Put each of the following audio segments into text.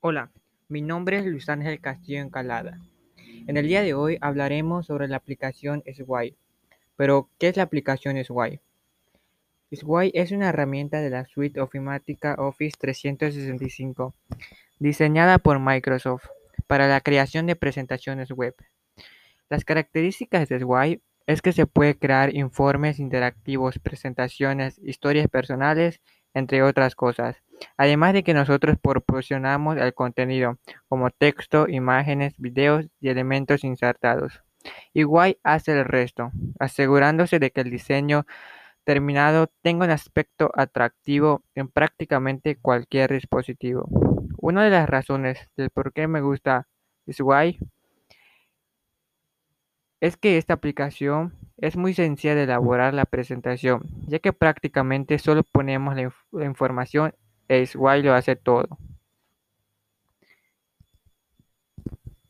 Hola, mi nombre es Luis Ángel Castillo Encalada. En el día de hoy hablaremos sobre la aplicación Sway. Pero, ¿qué es la aplicación Sway? Sway es una herramienta de la suite ofimática Office 365, diseñada por Microsoft para la creación de presentaciones web. Las características de Sway es que se puede crear informes interactivos, presentaciones, historias personales, entre otras cosas. Además de que nosotros proporcionamos el contenido, como texto, imágenes, videos y elementos insertados. Igual hace el resto, asegurándose de que el diseño terminado tenga un aspecto atractivo en prácticamente cualquier dispositivo. Una de las razones del por qué me gusta Sway es que esta aplicación es muy sencilla de elaborar la presentación, ya que prácticamente solo ponemos la, inf la información e Sway lo hace todo.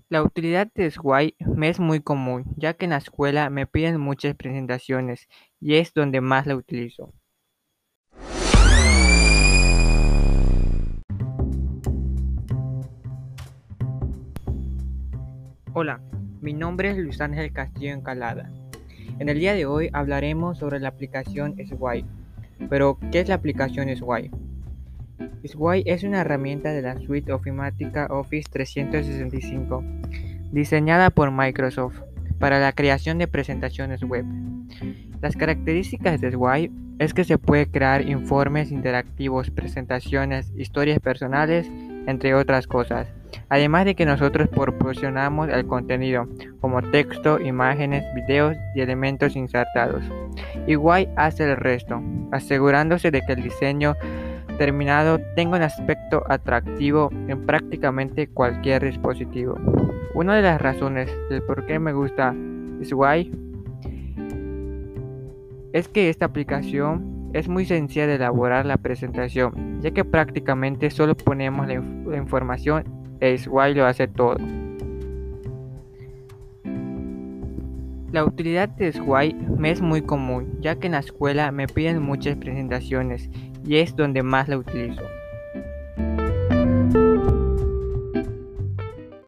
La utilidad de Sway me es muy común, ya que en la escuela me piden muchas presentaciones y es donde más la utilizo. Hola, mi nombre es Luis Ángel Castillo Encalada. En el día de hoy hablaremos sobre la aplicación Sway. Pero, ¿qué es la aplicación Sway? Sway es una herramienta de la suite ofimática Office 365, diseñada por Microsoft para la creación de presentaciones web. Las características de Sway es que se puede crear informes interactivos, presentaciones, historias personales, entre otras cosas. Además de que nosotros proporcionamos el contenido, como texto, imágenes, videos y elementos insertados. Igual hace el resto, asegurándose de que el diseño terminado tenga un aspecto atractivo en prácticamente cualquier dispositivo. Una de las razones del por qué me gusta Sway es que esta aplicación es muy sencilla de elaborar la presentación, ya que prácticamente solo ponemos la, inf la información e Sway lo hace todo. La utilidad de Sway me es muy común, ya que en la escuela me piden muchas presentaciones y es donde más la utilizo.